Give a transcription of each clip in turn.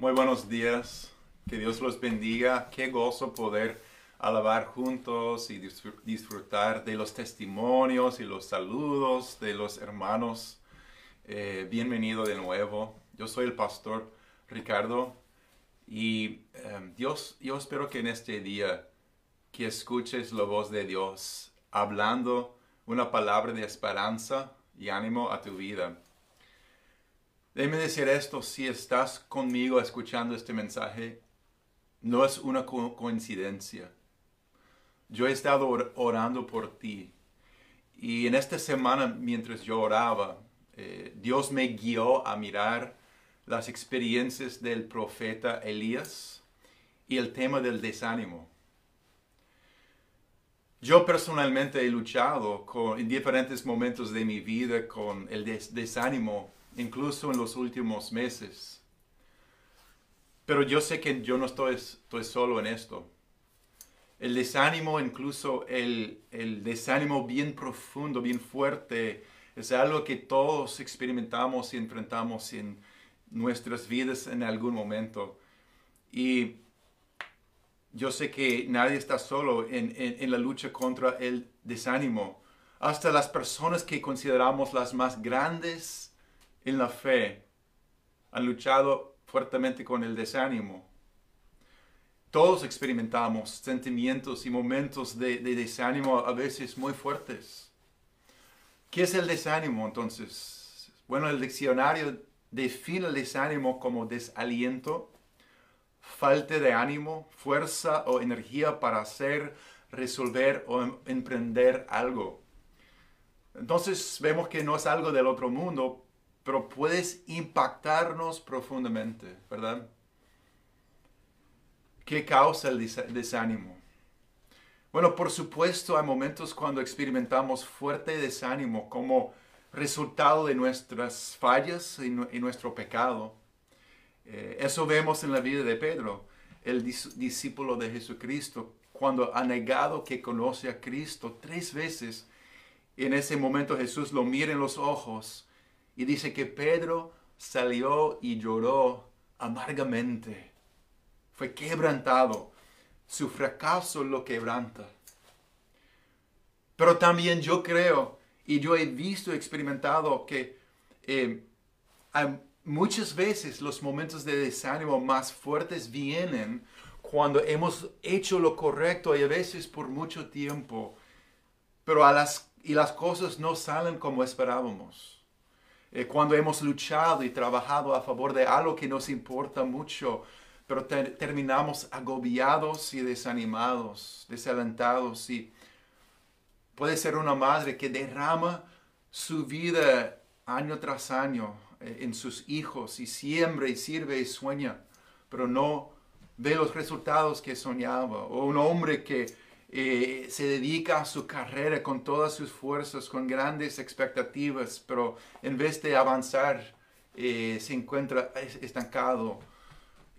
Muy buenos días, que Dios los bendiga, qué gozo poder alabar juntos y disfrutar de los testimonios y los saludos de los hermanos. Eh, bienvenido de nuevo, yo soy el pastor Ricardo y em, Dios, yo espero que en este día que escuches la voz de Dios hablando una palabra de esperanza y ánimo a tu vida. Déjeme decir esto, si estás conmigo escuchando este mensaje, no es una coincidencia. Yo he estado orando por ti y en esta semana mientras yo oraba, eh, Dios me guió a mirar las experiencias del profeta Elías y el tema del desánimo. Yo personalmente he luchado en diferentes momentos de mi vida con el desánimo incluso en los últimos meses. Pero yo sé que yo no estoy, solo en esto. El desánimo, incluso el, desánimo bien profundo, bien fuerte, es algo que todos experimentamos y enfrentamos en nuestras vidas en algún momento. Y yo sé que nadie está solo en, la lucha contra el desánimo. Hasta las personas que consideramos las más grandes en la fe han luchado fuertemente con el desánimo. Todos experimentamos sentimientos y momentos de, desánimo a veces muy fuertes. ¿Qué es el desánimo entonces? Bueno, el diccionario define el desánimo como desaliento, falta de ánimo, fuerza o energía para hacer, resolver o em, emprender algo. Entonces vemos que no es algo del otro mundo, pero puedes impactarnos profundamente, ¿verdad? ¿Qué causa el desánimo? Bueno, por supuesto hay momentos cuando experimentamos fuerte desánimo como resultado de nuestras fallas y, nuestro pecado. Eh, eso vemos en la vida de Pedro, el discípulo de Jesucristo, cuando ha negado que conoce a Cristo tres veces. En ese momento Jesús lo mira en los ojos y dice que Pedro salió y lloró amargamente. Fue quebrantado. Su fracaso lo quebranta. Pero también yo creo y yo he visto, experimentado que eh, muchas veces los momentos de desánimo más fuertes vienen cuando hemos hecho lo correcto y a veces por mucho tiempo, pero a y las cosas no salen como esperábamos. Eh, cuando hemos luchado y trabajado a favor de algo que nos importa mucho, pero terminamos agobiados y desanimados, desalentados. Y puede ser una madre que derrama su vida año tras año eh, en sus hijos y siembra y sirve y sueña, pero no ve los resultados que soñaba. O un hombre que eh, se dedica a su carrera con todas sus fuerzas, con grandes expectativas, pero en vez de avanzar, eh, se encuentra estancado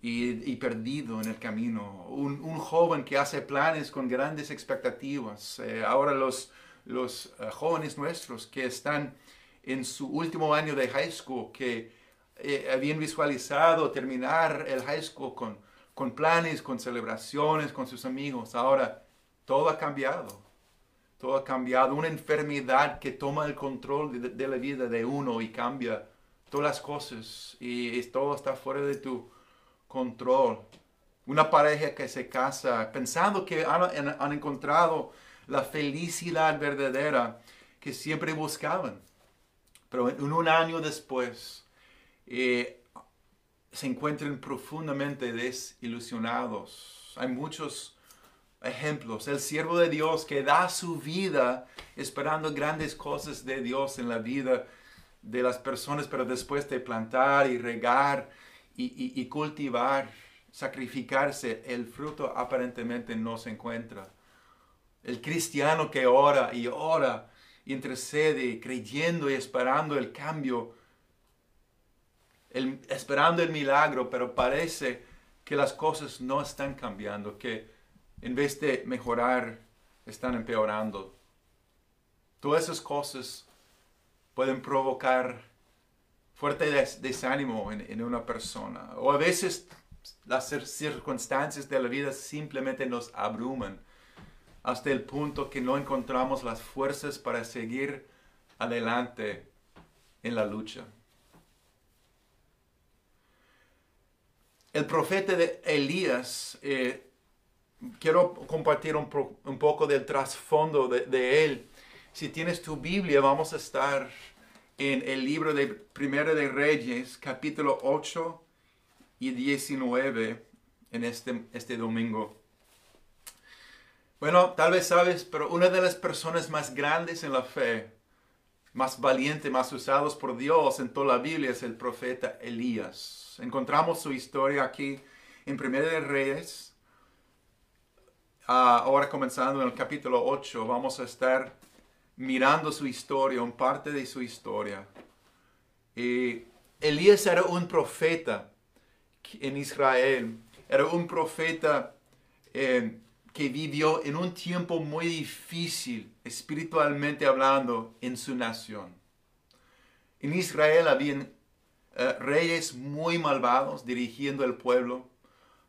y, perdido en el camino. Un, joven que hace planes con grandes expectativas. Eh, ahora los, los jóvenes nuestros que están en su último año de high school, que habían visualizado terminar el high school con, con planes, con celebraciones, con sus amigos, ahora todo ha cambiado. Todo ha cambiado. Una enfermedad que toma el control de, la vida de uno y cambia todas las cosas. Y, todo está fuera de tu control. Una pareja que se casa pensando que han, encontrado la felicidad verdadera que siempre buscaban. Pero un año después eh, se encuentran profundamente desilusionados. Hay muchos ejemplos. El siervo de Dios que da su vida esperando grandes cosas de Dios en la vida de las personas, pero después de plantar y regar y, cultivar, sacrificarse, el fruto aparentemente no se encuentra. El cristiano que ora y ora, intercede, creyendo y esperando el cambio, esperando el milagro, pero parece que las cosas no están cambiando, que en vez de mejorar, están empeorando. Todas esas cosas pueden provocar fuerte des- desánimo en, una persona. O a veces las cir- circunstancias de la vida simplemente nos abruman hasta el punto que no encontramos las fuerzas para seguir adelante en la lucha. El profeta de Elías, eh, quiero compartir un, poco del trasfondo de, de él. Si tienes tu Biblia, vamos a estar en el libro de Primera de Reyes, capítulo 8 y 19, en este, este domingo. Bueno, tal vez sabes, pero una de las personas más grandes en la fe, más valiente, más usados por Dios en toda la Biblia es el profeta Elías. Encontramos su historia aquí en Primera de Reyes. Ah, ahora comenzando en el capítulo 8, vamos a estar mirando su historia, un parte de su historia. Elías era un profeta en Israel, era un profeta eh, que vivió en un tiempo muy difícil, espiritualmente hablando, en su nación. En Israel habían eh, reyes muy malvados dirigiendo el pueblo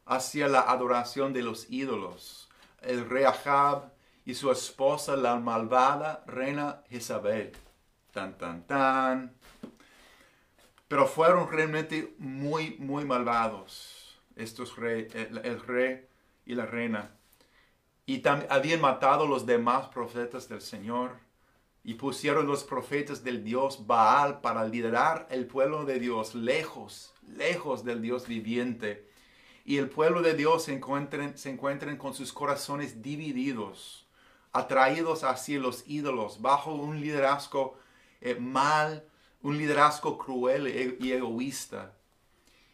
hacia la adoración de los ídolos. El rey Ahab y su esposa, la malvada reina Jezabel. Tan, tan, tan. Pero fueron realmente muy, muy malvados estos el, el rey y la reina. Y también habían matado los demás profetas del Señor y pusieron los profetas del Dios Baal para liderar el pueblo de Dios lejos, lejos del Dios viviente. Y el pueblo de Dios se encuentren, se encuentren con sus corazones divididos, atraídos hacia los ídolos, bajo un liderazgo eh, mal, un liderazgo cruel e- y egoísta.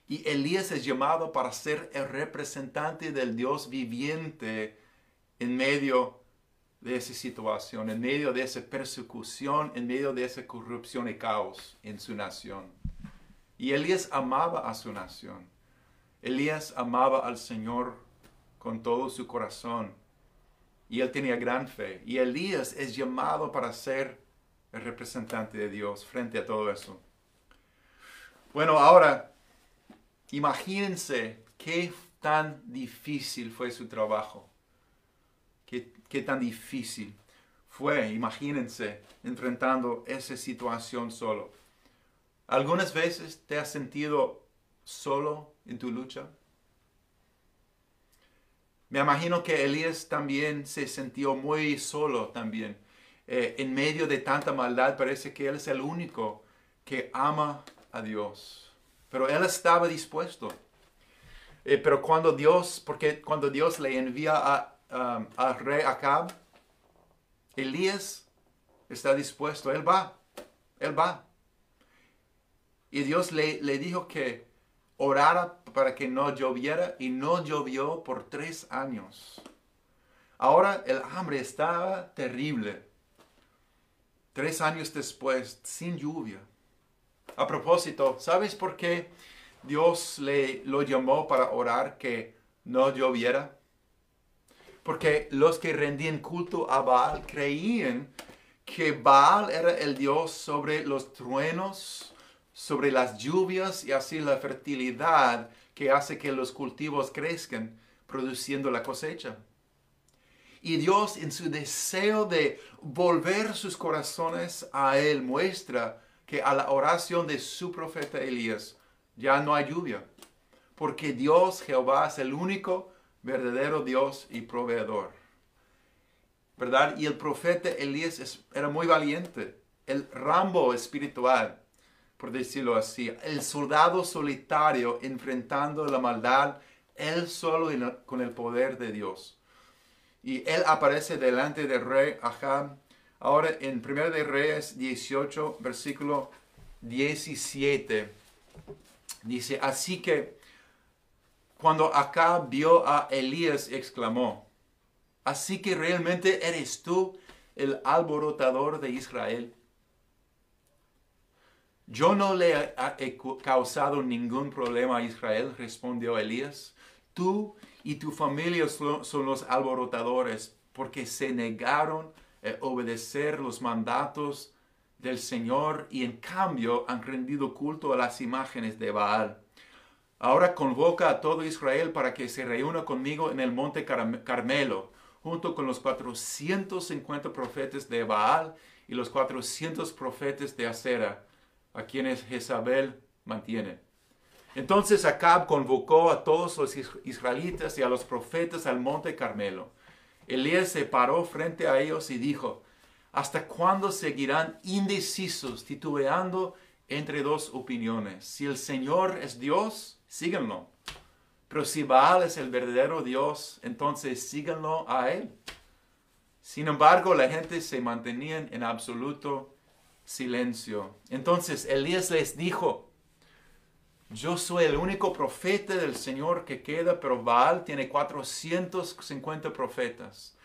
Y Elías es llamado para ser el representante del Dios viviente en medio de esa situación, en medio de esa persecución, en medio de esa corrupción y caos en su nación. Y Elías amaba a su nación. Elías amaba al Señor con todo su corazón. Y él tenía gran fe. Y Elías es llamado para ser el representante de Dios frente a todo eso. Bueno, ahora, imagínense qué tan difícil fue su trabajo. Qué, qué tan difícil fue, imagínense, enfrentando esa situación solo. ¿Algunas veces te has sentido solo en tu lucha? Me imagino que Elías también se sintió muy solo también. Eh, en medio de tanta maldad parece que él es el único que ama a Dios. Pero él estaba dispuesto. Eh, pero cuando Dios, porque cuando Dios le envía a, al rey Acab, Elías está dispuesto, él va, él va. Y Dios le, le dijo que orara para que no lloviera y no llovió por tres años. Ahora el hambre estaba terrible. Tres años después, sin lluvia. A propósito, ¿sabes por qué Dios le lo llamó para orar que no lloviera? Porque los que rendían culto a Baal creían que Baal era el Dios sobre los truenos, sobre las lluvias y así la fertilidad que hace que los cultivos crezcan, produciendo la cosecha. Y Dios en su deseo de volver sus corazones a Él muestra que a la oración de su profeta Elías ya no hay lluvia, porque Dios Jehová es el único verdadero Dios y proveedor. ¿Verdad? Y el profeta Elías era muy valiente, el Rambo espiritual, por decirlo así, el soldado solitario enfrentando la maldad, él solo con el poder de Dios. Y él aparece delante del rey Ahab. Ahora en 1 de Reyes 18, versículo 17, dice, así que cuando Acab vio a Elías, exclamó, así que realmente eres tú el alborotador de Israel. Yo no le he causado ningún problema a Israel, respondió Elías. Tú y tu familia son los alborotadores porque se negaron a obedecer los mandatos del Señor y en cambio han rendido culto a las imágenes de Baal. Ahora convoca a todo Israel para que se reúna conmigo en el monte Carmelo, junto con los 450 profetas de Baal y los 400 profetas de Acera, a quienes Jezabel mantiene. Entonces Acab convocó a todos los israelitas y a los profetas al monte Carmelo. Elías se paró frente a ellos y dijo, ¿hasta cuándo seguirán indecisos, titubeando entre dos opiniones? Si el Señor es Dios, síganlo. Pero si Baal es el verdadero Dios, entonces síganlo a Él. Sin embargo, la gente se mantenía en absoluto silencio. Entonces Elías les dijo, yo soy el único profeta del Señor que queda, pero Baal tiene 450 profetas.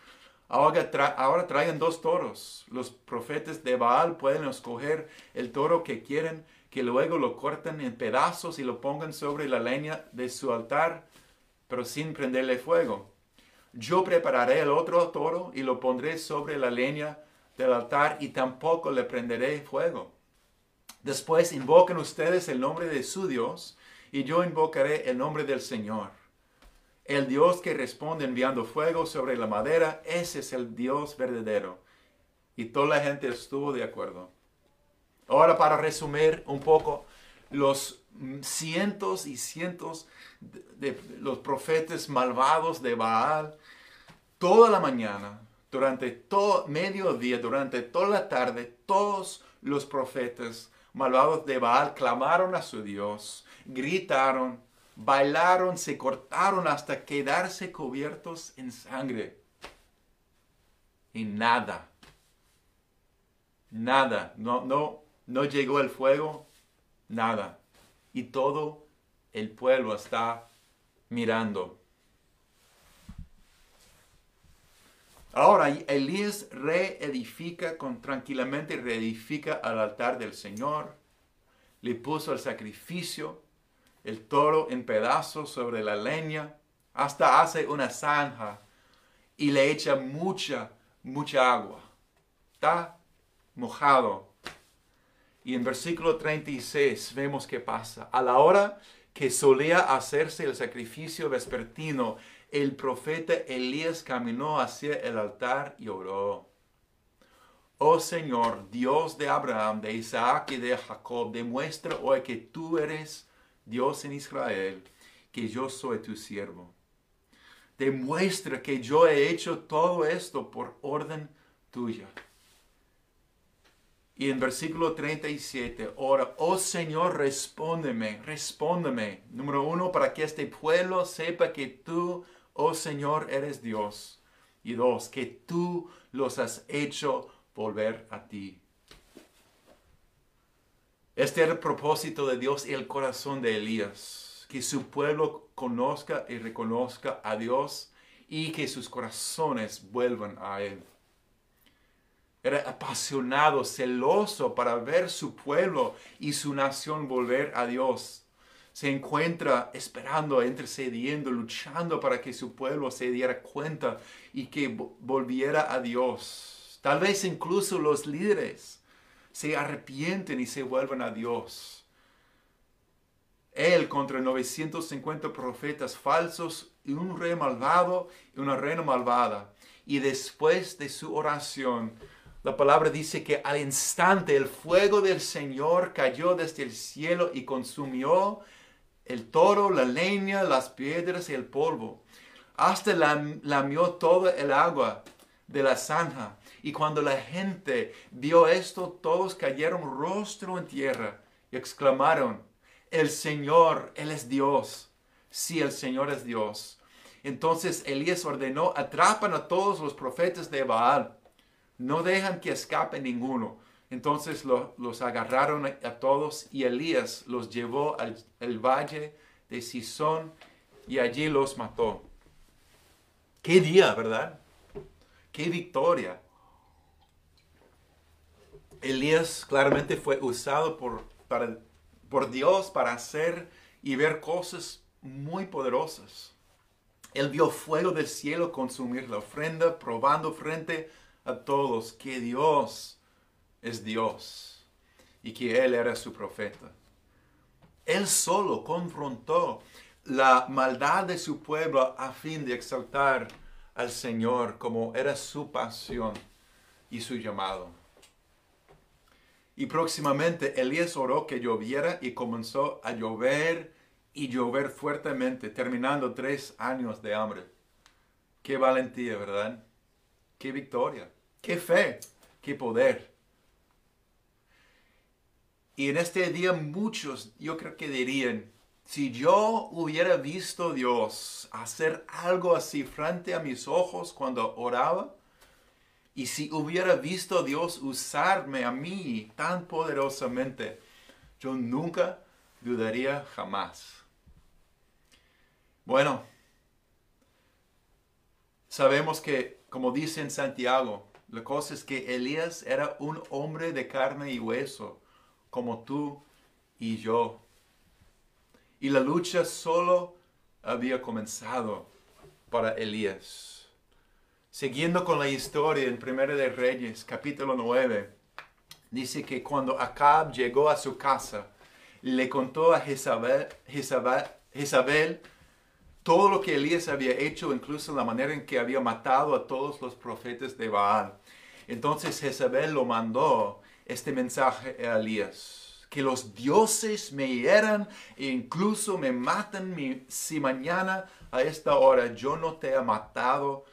Ahora, ahora traigan dos toros. Los profetas de Baal pueden escoger el toro que quieren, que luego lo corten en pedazos y lo pongan sobre la leña de su altar, pero sin prenderle fuego. Yo prepararé el otro toro y lo pondré sobre la leña del altar y tampoco le prenderé fuego. Después invoquen ustedes el nombre de su Dios y yo invocaré el nombre del Señor. El Dios que responde enviando fuego sobre la madera, ese es el Dios verdadero. Y toda la gente estuvo de acuerdo. Ahora para resumir un poco, los cientos y cientos de, los profetas malvados de Baal, toda la mañana, durante todo mediodía, durante toda la tarde, todos los profetas malvados de Baal clamaron a su Dios, gritaron, bailaron, se cortaron hasta quedarse cubiertos en sangre. Y nada, nada, no, no, no llegó el fuego, nada y todo el pueblo está mirando. Ahora Elías reedifica con tranquilamente, reedifica al altar del Señor, le puso el sacrificio, el toro en pedazos sobre la leña, hasta hace una zanja y le echa mucha, mucha agua. Está mojado y en versículo 36 vemos qué pasa. A la hora que solía hacerse el sacrificio vespertino, el profeta Elías caminó hacia el altar y oró. Oh Señor, Dios de Abraham, de Isaac y de Jacob, demuestra hoy que tú eres Dios en Israel, que yo soy tu siervo. Demuestra que yo he hecho todo esto por orden tuya. Y en versículo 37, ora, oh Señor, respóndeme, respóndeme. Número uno, para que este pueblo sepa que tú, oh Señor, eres Dios. Y dos, que tú los has hecho volver a ti. Este era el propósito de Dios y el corazón de Elías, que su pueblo conozca y reconozca a Dios y que sus corazones vuelvan a Él. Era apasionado, celoso para ver su pueblo y su nación volver a Dios. Se encuentra esperando, intercediendo, luchando para que su pueblo se diera cuenta y que volviera a Dios. Tal vez incluso los líderes se arrepienten y se vuelvan a Dios. Él contra 950 profetas falsos y un rey malvado y una reina malvada. Y después de su oración, la palabra dice que al instante el fuego del Señor cayó desde el cielo y consumió el toro, la leña, las piedras y el polvo. Hasta lamió toda el agua de la zanja. Y cuando la gente vio esto, todos cayeron rostro en tierra y exclamaron, el Señor, Él es Dios. Sí, el Señor es Dios. Entonces Elías ordenó, atrapan a todos los profetas de Baal no dejan que escape ninguno. Entonces los agarraron a, todos y Elías los llevó al, valle de Sison y allí los mató. Qué día, ¿verdad? Qué victoria. Elías claramente fue usado por, por Dios para hacer y ver cosas muy poderosas. Él vio fuego del cielo consumir la ofrenda, probando frente a todos que Dios es Dios y que Él era su profeta. Él solo confrontó la maldad de su pueblo a fin de exaltar al Señor como era su pasión y su llamado. Y próximamente Elías oró que lloviera y comenzó a llover y llover fuertemente, terminando tres años de hambre. Qué valentía, ¿verdad? Qué victoria, qué fe, qué poder. Y en este día muchos yo creo que dirían, si yo hubiera visto a Dios hacer algo así frente a mis ojos cuando oraba, y si hubiera visto a Dios usarme a mí tan poderosamente, yo nunca dudaría jamás. Bueno, sabemos que, como dice en Santiago, la cosa es que Elías era un hombre de carne y hueso, como tú y yo. Y la lucha solo había comenzado para Elías. Siguiendo con la historia en Primera de Reyes, capítulo 9, dice que cuando Acab llegó a su casa, le contó a Jezabel, Jezabel, todo lo que Elías había hecho, incluso la manera en que había matado a todos los profetas de Baal. Entonces Jezabel lo mandó este mensaje a Elías que los dioses me hieran e incluso me matan si mañana a esta hora yo no te he matado,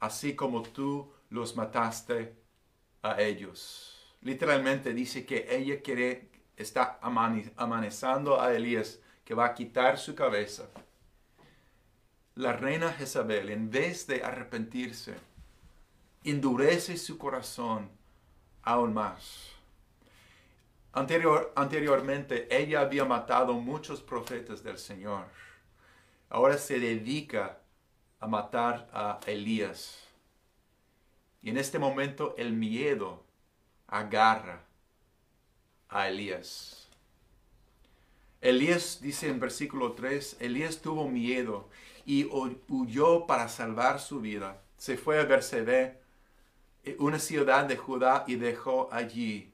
así como tú los mataste a ellos. Literalmente dice que ella quiere, está amanezando a Elías, que va a quitar su cabeza. La reina Jezabel, en vez de arrepentirse, endurece su corazón aún más anteriormente ella había matado muchos profetas del Señor. Ahora se dedica a matar a Elías. Y en este momento el miedo agarra a Elías. Elías dice en versículo 3, Elías tuvo miedo y huyó para salvar su vida. Se fue a Bersebé, una ciudad de Judá, y dejó allí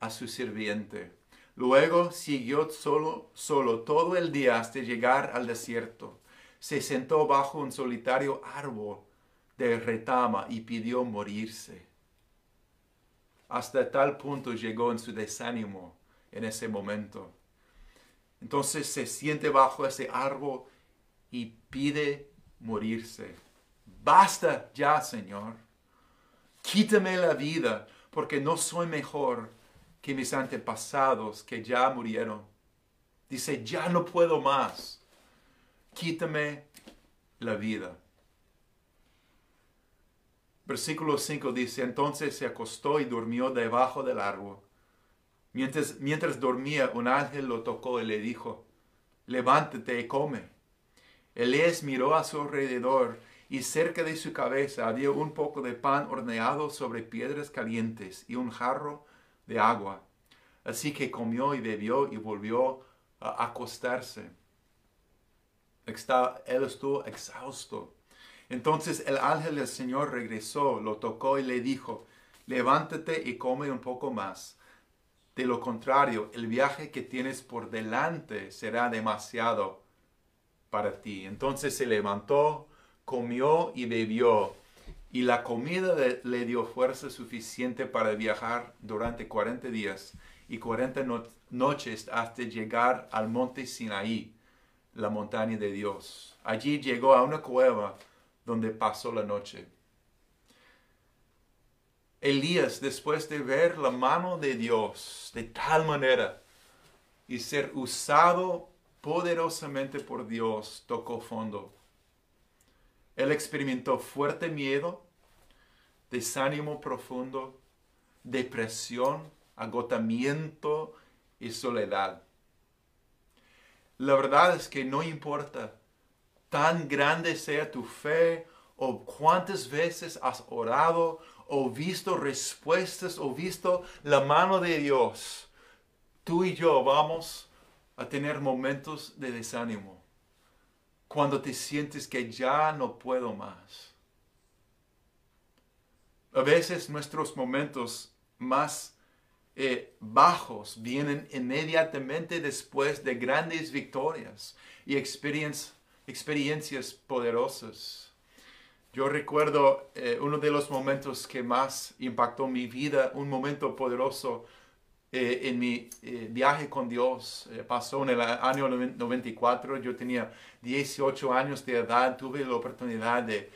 a su sirviente. Luego siguió solo, solo todo el día hasta llegar al desierto. Se sentó bajo un solitario árbol de retama y pidió morirse. Hasta tal punto llegó en su desánimo en ese momento. Entonces se siente bajo ese árbol y pide morirse. Basta ya, Señor. Quítame la vida, porque no soy mejor que mis antepasados que ya murieron. Dice, ya no puedo más. Quítame la vida. Versículo 5 dice, entonces se acostó y durmió debajo del árbol. Mientras, mientras dormía, un ángel lo tocó y le dijo, levántate y come. Elías miró a su alrededor y cerca de su cabeza había un poco de pan horneado sobre piedras calientes y un jarro de agua. Así que comió y bebió y volvió a acostarse. él estuvo exhausto. Entonces el ángel del Señor regresó, lo tocó y le dijo, levántate y come un poco más. De lo contrario, el viaje que tienes por delante será demasiado para ti. Entonces se levantó, comió y bebió y la comida le dio fuerza suficiente para viajar durante 40 días y 40 noches hasta llegar al monte Sinaí, la montaña de Dios. Allí llegó a una cueva donde pasó la noche. Elías, después de ver la mano de Dios de tal manera y ser usado poderosamente por Dios, tocó fondo él experimentó fuerte miedo, desánimo profundo, depresión, agotamiento y soledad. La verdad es que no importa tan grande sea tu fe o cuántas veces has orado o visto respuestas o visto la mano de Dios, tú y yo vamos a tener momentos de desánimo cuando te sientes que ya no puedo más. A veces nuestros momentos más eh, bajos vienen inmediatamente después de grandes victorias y experiencias poderosas. Yo recuerdo eh, uno de los momentos que más impactó mi vida, un momento poderoso eh, en mi eh, viaje con Dios. pasó en el año 94, yo tenía 18 años de edad, tuve la oportunidad de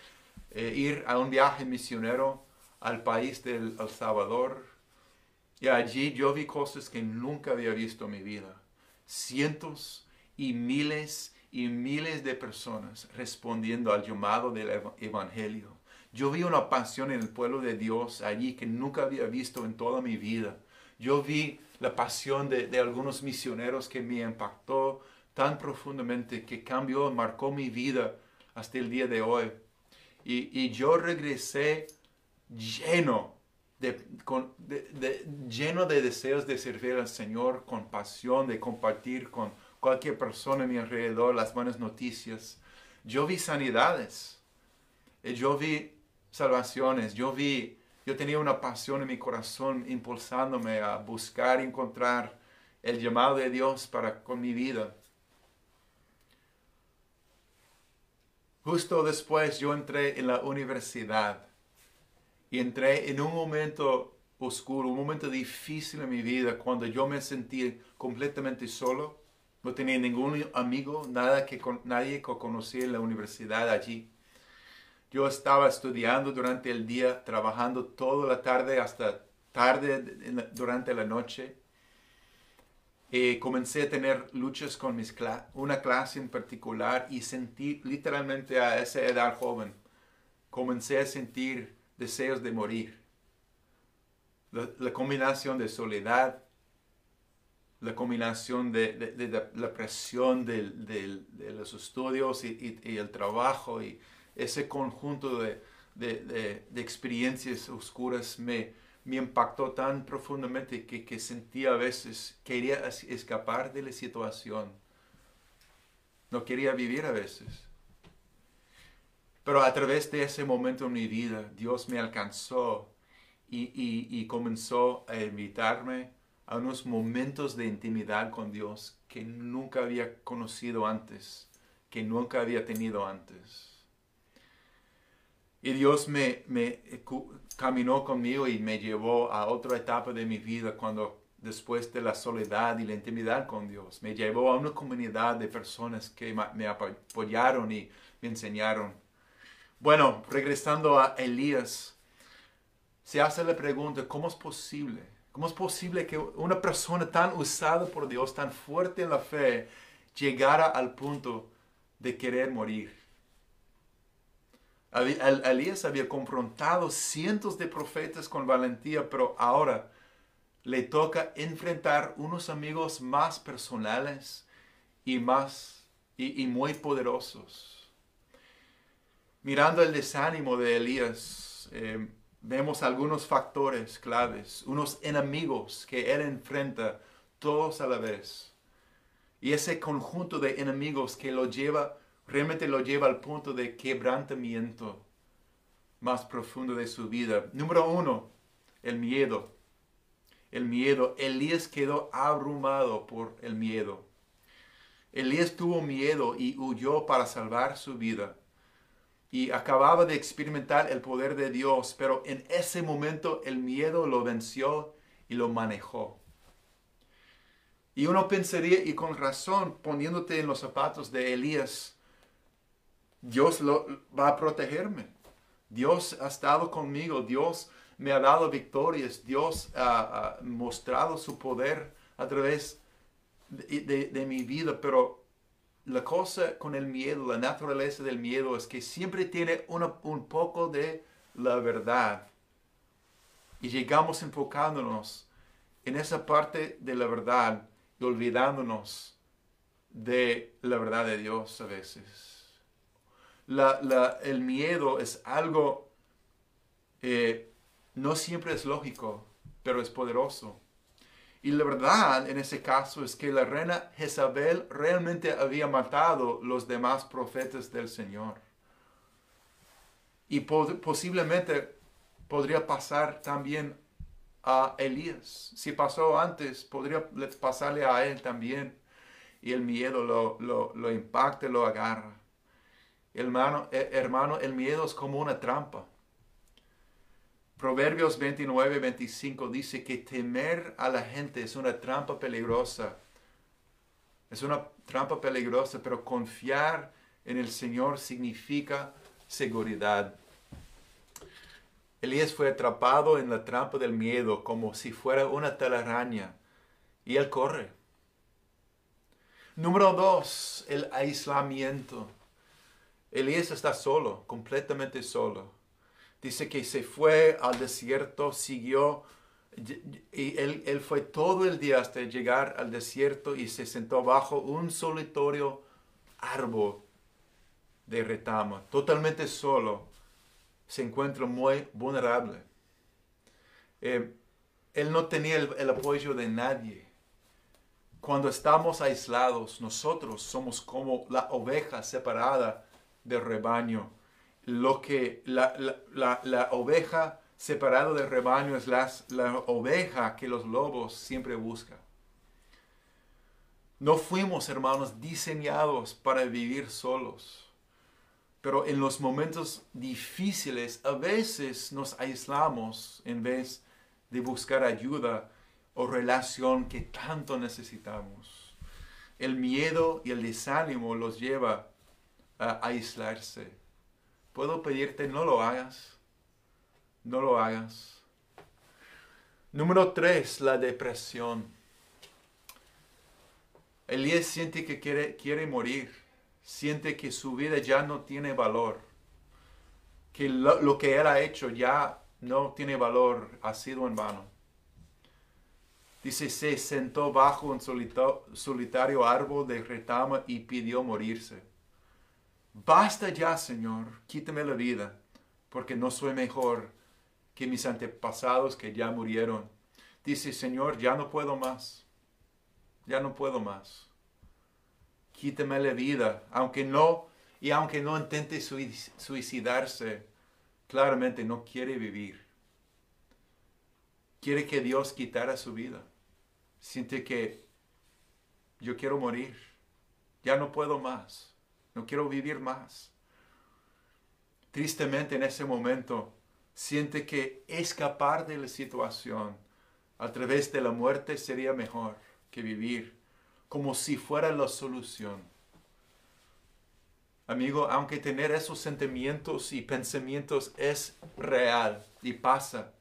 ir a un viaje misionero al país del El Salvador. Y allí yo vi cosas que nunca había visto en mi vida. Cientos y miles y miles de personas respondiendo al llamado del Evangelio. Yo vi una pasión en el pueblo de Dios allí que nunca había visto en toda mi vida. Yo vi la pasión de, algunos misioneros que me impactó tan profundamente que cambió, marcó mi vida hasta el día de hoy. Y, yo regresé lleno de, lleno de deseos de servir al Señor, con pasión, de compartir con cualquier persona a mi alrededor, las buenas noticias. Yo vi sanidades, eh, yo vi salvaciones, yo vi, yo tenía una pasión en mi corazón impulsándome a buscar y encontrar el llamado de Dios para con mi vida. Justo después yo entré en la universidad y entré en un momento oscuro, un momento difícil en mi vida cuando yo me sentí completamente solo no tenía ningún amigo, nada que, nadie que conocía en la universidad allí. Yo estaba estudiando durante el día, trabajando toda la tarde hasta tarde durante la noche. Y comencé a tener luchas con mis una clase en particular y sentí literalmente a esa edad joven, comencé a sentir deseos de morir. la combinación de soledad, la combinación de, la presión de los estudios y, el trabajo y ese conjunto de, experiencias oscuras me, me impactó tan profundamente que, que sentía a veces, quería escapar de la situación. No quería vivir a veces. Pero a través de ese momento en mi vida, Dios me alcanzó y, y comenzó a invitarme a unos momentos de intimidad con Dios que nunca había conocido antes, que nunca había tenido antes. Y Dios me, me caminó conmigo y me llevó a otra etapa de mi vida cuando después de la soledad y la intimidad con Dios, me llevó a una comunidad de personas que me apoyaron y me enseñaron. Bueno, regresando a Elías, se hace la pregunta, ¿cómo es posible ¿Cómo es posible que una persona tan usada por Dios, tan fuerte en la fe, llegara al punto de querer morir? Elías había confrontado cientos de profetas con valentía, pero ahora le toca enfrentar unos amigos más personales y más y, muy poderosos. Mirando el desánimo de Elías, eh, vemos algunos factores claves, unos enemigos que él enfrenta todos a la vez. Y ese conjunto de enemigos que lo lleva, realmente lo lleva al punto de quebrantamiento más profundo de su vida. Número uno, el miedo. El miedo. Elías quedó abrumado por el miedo. Elías tuvo miedo y huyó para salvar su vida y acababa de experimentar el poder de Dios, pero en ese momento el miedo lo venció y lo manejó. Y uno pensaría, y con razón, poniéndote en los zapatos de Elías, Dios va a protegerme. Dios ha estado conmigo, Dios me ha dado victorias, Dios ha, mostrado su poder a través de mi vida, pero la cosa con el miedo, la naturaleza del miedo es que siempre tiene un poco de la verdad. Y llegamos enfocándonos en esa parte de la verdad y olvidándonos de la verdad de Dios a veces. El miedo es algo, eh, no siempre es lógico, pero es poderoso. Y la verdad en ese caso es que la reina Jezabel realmente había matado los demás profetas del Señor. Y posiblemente podría pasar también a Elías. Si pasó antes, podría pasarle a él también. Y el miedo lo, lo, lo impacta, lo agarra. Hermano, eh, hermano, el miedo es como una trampa. Proverbios 29, 25 dice que temer a la gente es una trampa peligrosa. Es una trampa peligrosa, pero confiar en el Señor significa seguridad. Elías fue atrapado en la trampa del miedo como si fuera una telaraña y él corre. Número dos, el aislamiento. Elías está solo, completamente solo. Dice que se fue al desierto, siguió y él, fue todo el día hasta llegar al desierto y se sentó bajo un solitario árbol de retama, totalmente solo. Se encuentra muy vulnerable. Eh, él no tenía el apoyo de nadie. Cuando estamos aislados, nosotros somos como la oveja separada del rebaño. Lo que la, la, la, oveja separada del rebaño es la oveja que los lobos siempre buscan. No fuimos, hermanos, diseñados para vivir solos. Pero en los momentos difíciles a veces nos aislamos en vez de buscar ayuda o relación que tanto necesitamos. El miedo y el desánimo los lleva aislarse. Puedo pedirte, no lo hagas. No lo hagas. Número tres, la depresión. Elías siente que quiere, quiere morir. Siente que su vida ya no tiene valor. Que lo, que él ha hecho ya no tiene valor. Ha sido en vano. Dice, se sentó bajo un solitario árbol de retama y pidió morirse. Basta ya, Señor, quítame la vida, porque no soy mejor que mis antepasados que ya murieron. Dice, Señor, ya no puedo más. Ya no puedo más. Quítame la vida, aunque no, y aunque no intente suicidarse, claramente no quiere vivir. Quiere que Dios quitara su vida. Siente que yo quiero morir. Ya no puedo más. No quiero vivir más. Tristemente en ese momento siente que escapar de la situación a través de la muerte sería mejor que vivir como si fuera la solución. Amigo, aunque tener esos sentimientos y pensamientos es real y pasa,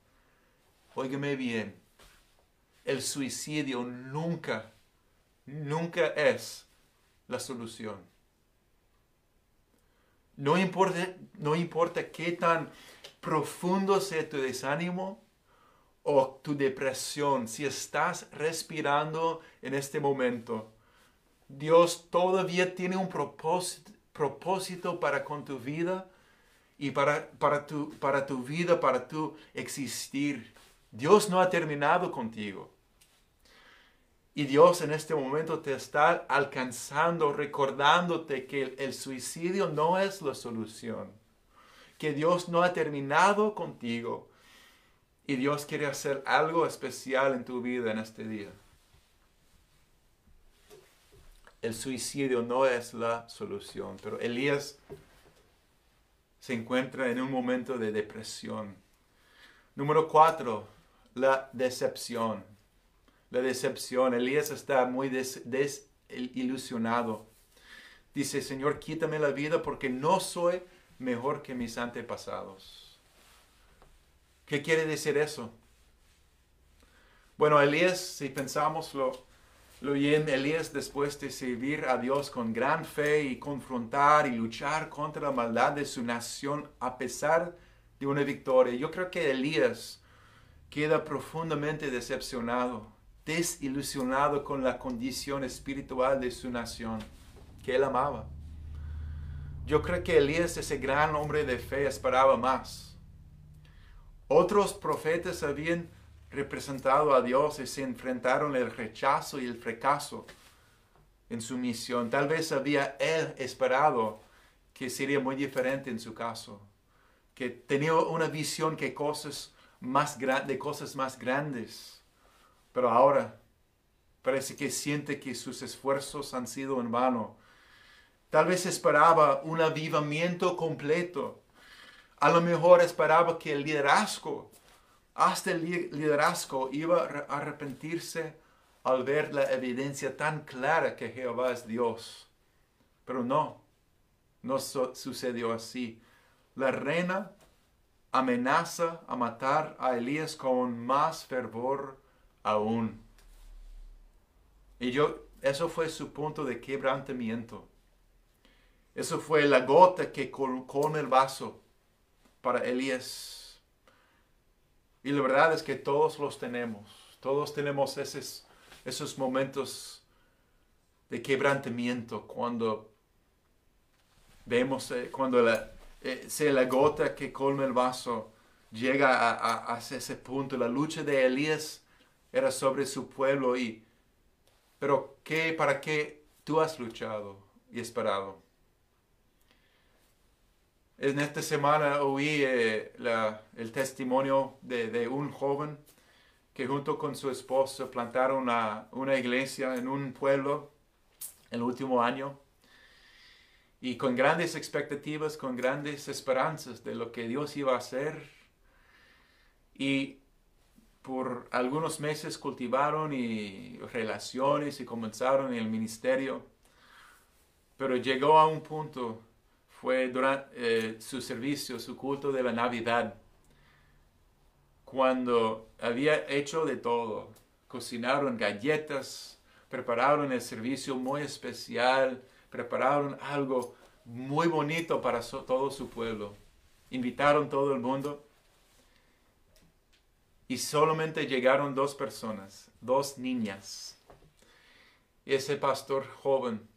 óigame bien, el suicidio nunca, nunca es la solución. No importa, no importa qué tan profundo sea tu desánimo o tu depresión, si estás respirando en este momento, Dios todavía tiene un propósito, propósito para con tu vida y para, para, tu, para tu vida, para tu existir. Dios no ha terminado contigo. Y Dios en este momento te está alcanzando, recordándote que el, suicidio no es la solución, que Dios no ha terminado contigo y Dios quiere hacer algo especial en tu vida en este día. El suicidio no es la solución, pero Elías se encuentra en un momento de depresión. Número cuatro, la decepción la decepción. Elías está muy desilusionado. Dice, Señor, quítame la vida porque no soy mejor que mis antepasados. ¿Qué quiere decir eso? Bueno, Elías, si pensamos lo, lo bien, Elías después de servir a Dios con gran fe y confrontar y luchar contra la maldad de su nación a pesar de una victoria, yo creo que Elías queda profundamente decepcionado desilusionado con la condición espiritual de su nación, que él amaba. Yo creo que Elías, ese gran hombre de fe, esperaba más. Otros profetas habían representado a Dios y se enfrentaron el rechazo y el fracaso en su misión. Tal vez había él esperado que sería muy diferente en su caso, que tenía una visión que cosas más de cosas más grandes. Pero ahora parece que siente que sus esfuerzos han sido en vano. Tal vez esperaba un avivamiento completo. A lo mejor esperaba que el liderazgo, hasta el liderazgo, iba a arrepentirse al ver la evidencia tan clara que Jehová es Dios. Pero no, no sucedió así. La reina amenaza a matar a Elías con más fervor aún. Y yo, eso fue su punto de quebrantamiento. Eso fue la gota que colmó el vaso para Elías. Y la verdad es que todos los tenemos. Todos tenemos esos, esos momentos de quebrantamiento cuando vemos, eh, cuando la, eh, la gota que colma el vaso llega a, a, ese punto. La lucha de Elías era sobre su pueblo y pero ¿qué, para qué tú has luchado y esperado? En esta semana oí eh, el testimonio de, de, un joven que junto con su esposo plantaron una, una iglesia en un pueblo el último año y con grandes expectativas, con grandes esperanzas de lo que Dios iba a hacer. Y por algunos meses cultivaron y relaciones y comenzaron el ministerio, pero llegó a un punto, fue durante eh, su servicio, su culto de la Navidad, cuando había hecho de todo, cocinaron galletas, prepararon el servicio muy especial, prepararon algo muy bonito para todo su pueblo. Invitaron todo el mundo y solamente llegaron dos personas, dos niñas. Ese pastor joven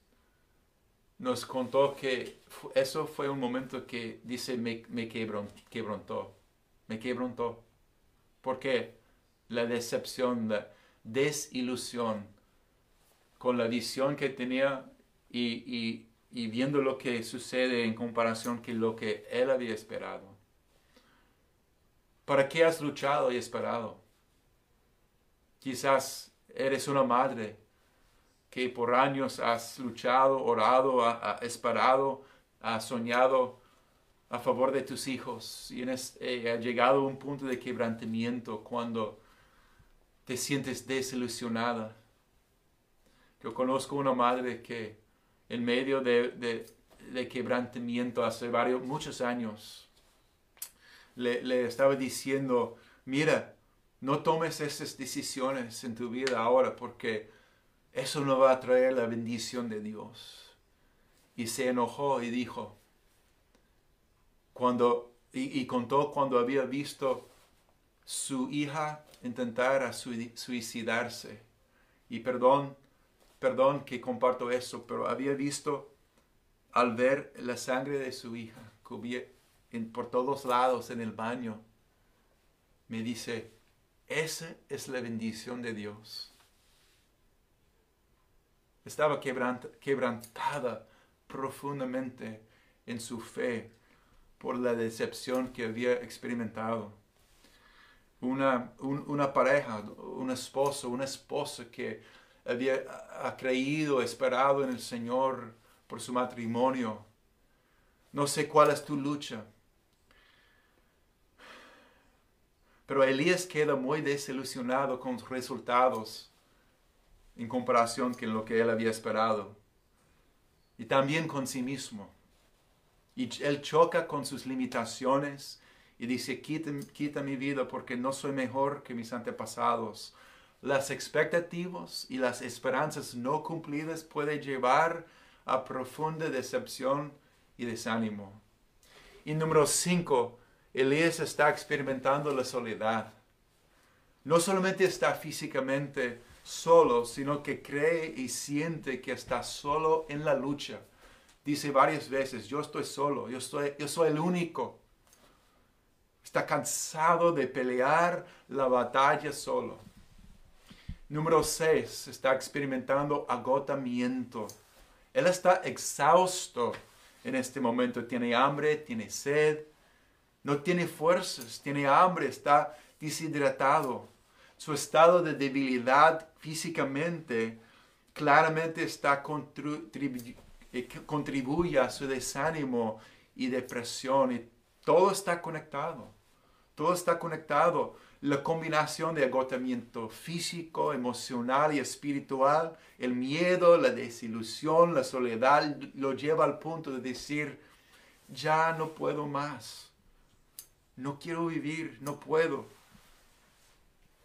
nos contó que eso fue un momento que dice me, me quebrantó, me quebrantó. ¿Por qué? La decepción, la desilusión con la visión que tenía y, viendo lo que sucede en comparación con lo que él había esperado. ¿Para qué has luchado y esperado? Quizás eres una madre que por años has luchado, orado, ha, esperado, ha soñado a favor de tus hijos y eh, ha llegado a un punto de quebrantamiento cuando te sientes desilusionada. Yo conozco una madre que en medio de, quebrantamiento hace varios, muchos años. Le, estaba diciendo, mira, no tomes esas decisiones en tu vida ahora porque eso no va a traer la bendición de Dios. Y se enojó y dijo, cuando, y, contó cuando había visto su hija intentar suicidarse. Y perdón, perdón que comparto eso, pero había visto al ver la sangre de su hija por todos lados en el baño, me dice, esa es la bendición de Dios. Estaba quebrantada profundamente en su fe por la decepción que había experimentado. Una, una pareja, un esposo, una esposa que había ha creído, esperado en el Señor por su matrimonio. No sé cuál es tu lucha. Pero Elías queda muy desilusionado con los resultados en comparación con lo que él había esperado. Y también con sí mismo. Y él choca con sus limitaciones y dice, quita, quita mi vida porque no soy mejor que mis antepasados las expectativas y las esperanzas no cumplidas puede llevar a profunda decepción y desánimo. Y número 5, Elías está experimentando la soledad. No solamente está físicamente solo, sino que cree y siente que está solo en la lucha. Dice varias veces, yo estoy solo, yo, estoy, yo soy el único. Está cansado de pelear la batalla solo. Número 6, está experimentando agotamiento. Él está exhausto en este momento. Tiene hambre, tiene sed, no tiene fuerzas, tiene hambre, está, deshidratado. Su estado de debilidad físicamente claramente está eh, contribuye a su desánimo y depresión. Y todo está conectado. Todo está conectado. La combinación de agotamiento físico, emocional y espiritual, el miedo, la desilusión, la soledad, lo lleva al punto de decir, ya no puedo más. No quiero vivir, no puedo.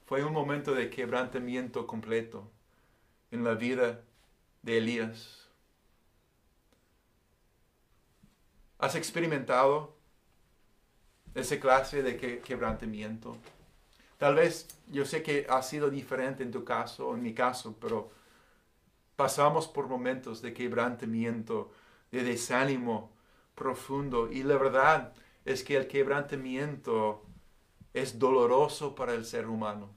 Fue un momento de quebrantamiento completo en la vida de Elías. ¿Has experimentado esa clase de quebrantamiento? Tal vez yo sé que ha sido diferente en tu caso, en mi caso, pero pasamos por momentos de quebrantamiento, de desánimo profundo. Y la verdad es que el quebrantamiento es doloroso para el ser humano.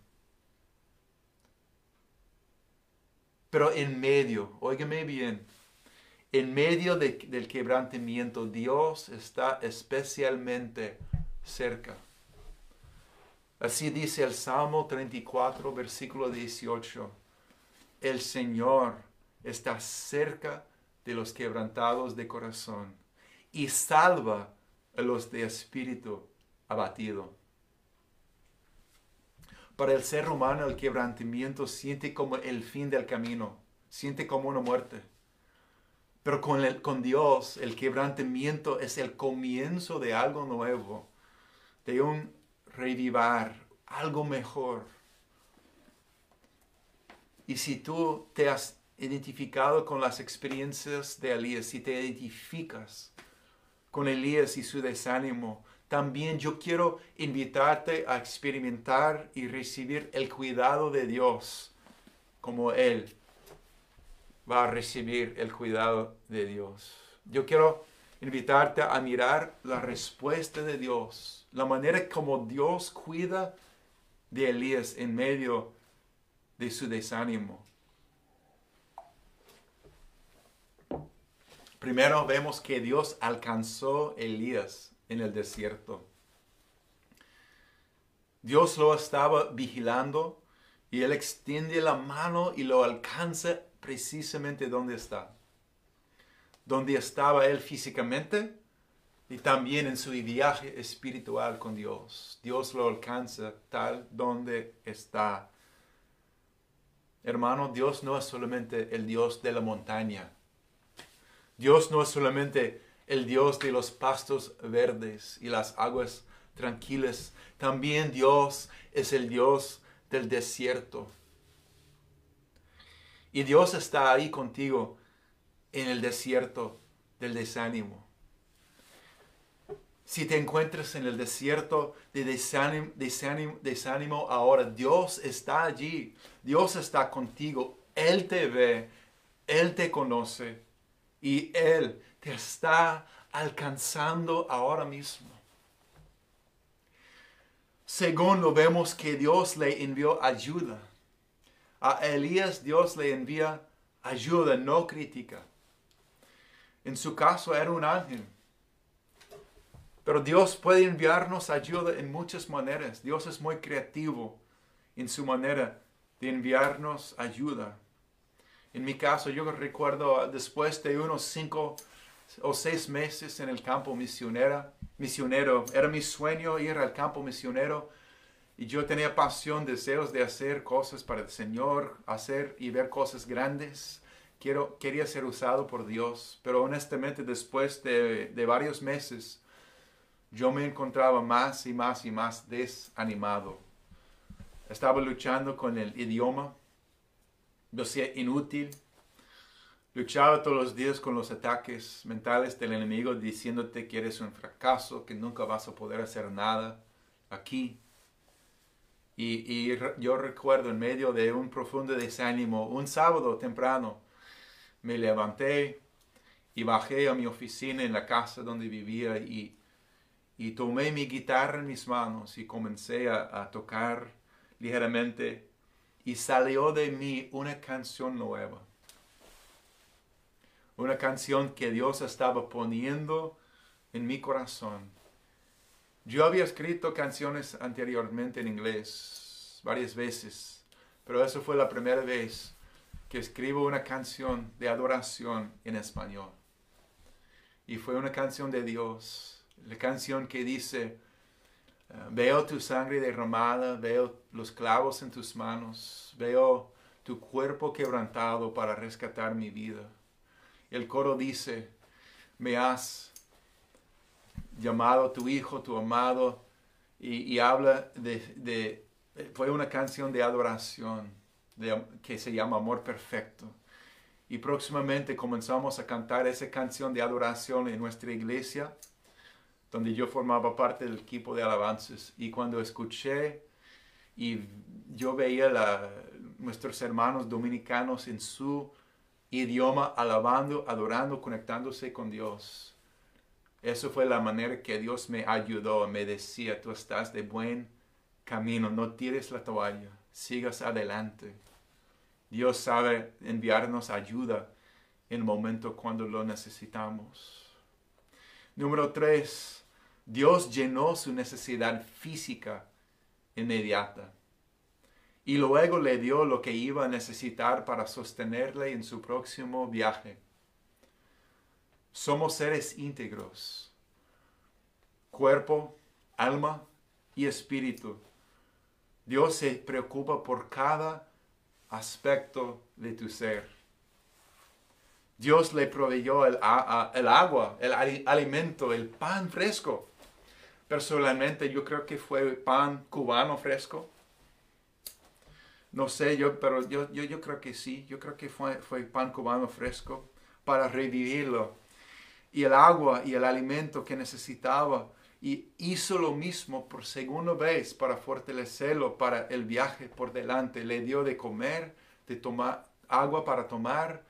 Pero en medio, óigame bien, en medio del quebrantamiento Dios está especialmente cerca. Así dice el Salmo 34, versículo 18. El Señor está cerca de los quebrantados de corazón y salva los de espíritu abatido. Para el ser humano el quebrantamiento siente como el fin del camino, siente como una muerte. Pero con, el, con Dios el quebrantamiento es el comienzo de algo nuevo, de un revivar, algo mejor. Y si tú te has identificado con las experiencias de Elías, si te identificas con Elías y su desánimo, también yo quiero invitarte a experimentar y recibir el cuidado de Dios como Él va a recibir el cuidado de Dios. Yo quiero invitarte a mirar la respuesta de Dios, la manera como Dios cuida de Elías en medio de su desánimo. Primero vemos que Dios alcanzó a Elías en el desierto. Dios lo estaba vigilando y él extiende la mano y lo alcanza precisamente donde está. Donde estaba él físicamente y también en su viaje espiritual con Dios. Dios lo alcanza tal donde está. Hermano, Dios no es solamente el Dios de la montaña. Dios no es solamente el Dios de los pastos verdes y las aguas tranquilas. También Dios es el Dios del desierto. Y Dios está ahí contigo en el desierto del desánimo. Si te encuentras en el desierto de desánimo, desánimo, ahora, Dios está allí. Dios está contigo. Él te ve. Él te conoce. Y Él te está alcanzando ahora mismo. Segundo, vemos que Dios le envió ayuda. A Elías Dios le envía ayuda, no crítica. En su caso era un ángel. Pero Dios puede enviarnos ayuda en muchas maneras. Dios es muy creativo en su manera de enviarnos ayuda. En mi caso, yo recuerdo después de unos cinco o seis meses en el campo misionera, misionero. Era mi sueño ir al campo misionero y yo tenía pasión, deseos de hacer cosas para el Señor, hacer y ver cosas grandes. Quiero, quería ser usado por Dios, pero honestamente después de, de varios meses yo me encontraba más y más y más desanimado. Estaba luchando con el idioma, lo hacía inútil, Luchaba todos los días con los ataques mentales del enemigo diciéndote que eres un fracaso, que nunca vas a poder hacer nada aquí. Y, yo recuerdo en medio de un profundo desánimo, un sábado temprano, me levanté y bajé a mi oficina en la casa donde vivía y, y tomé mi guitarra en mis manos y comencé a tocar ligeramente y salió de mí una canción nueva una canción que Dios estaba poniendo en mi corazón. Yo había escrito canciones anteriormente en inglés varias veces, pero eso fue la primera vez que escribo una canción de adoración en español. Y fue una canción de Dios, la canción que dice, veo tu sangre derramada, veo los clavos en tus manos, veo tu cuerpo quebrantado para rescatar mi vida. El coro dice, me has llamado tu hijo, tu amado, y, habla de, fue una canción de adoración que se llama Amor Perfecto. Y próximamente comenzamos a cantar esa canción de adoración en nuestra iglesia, donde yo formaba parte del equipo de alabanzas. Y cuando escuché y yo veía a nuestros hermanos dominicanos en su idioma alabando, adorando, conectándose con Dios. Eso fue la manera que Dios me ayudó, me decía, tú estás de buen camino, no tires la toalla, sigas adelante. Dios sabe enviarnos ayuda en el momento cuando lo necesitamos. Número tres, Dios llenó su necesidad física inmediata y luego le dio lo que iba a necesitar para sostenerle en su próximo viaje. Somos seres íntegros, cuerpo, alma y espíritu. Dios se preocupa por cada aspecto de tu ser. Dios le proveyó el, agua, el alimento, el pan fresco. Personalmente yo creo que fue pan cubano fresco no sé, yo, pero yo, yo, yo creo que sí, yo creo que fue, fue pan cubano fresco para revivirlo. Y el agua y el alimento que necesitaba. Y hizo lo mismo por segunda vez para fortalecerlo para el viaje por delante. Le dio de comer, de tomar agua para tomar.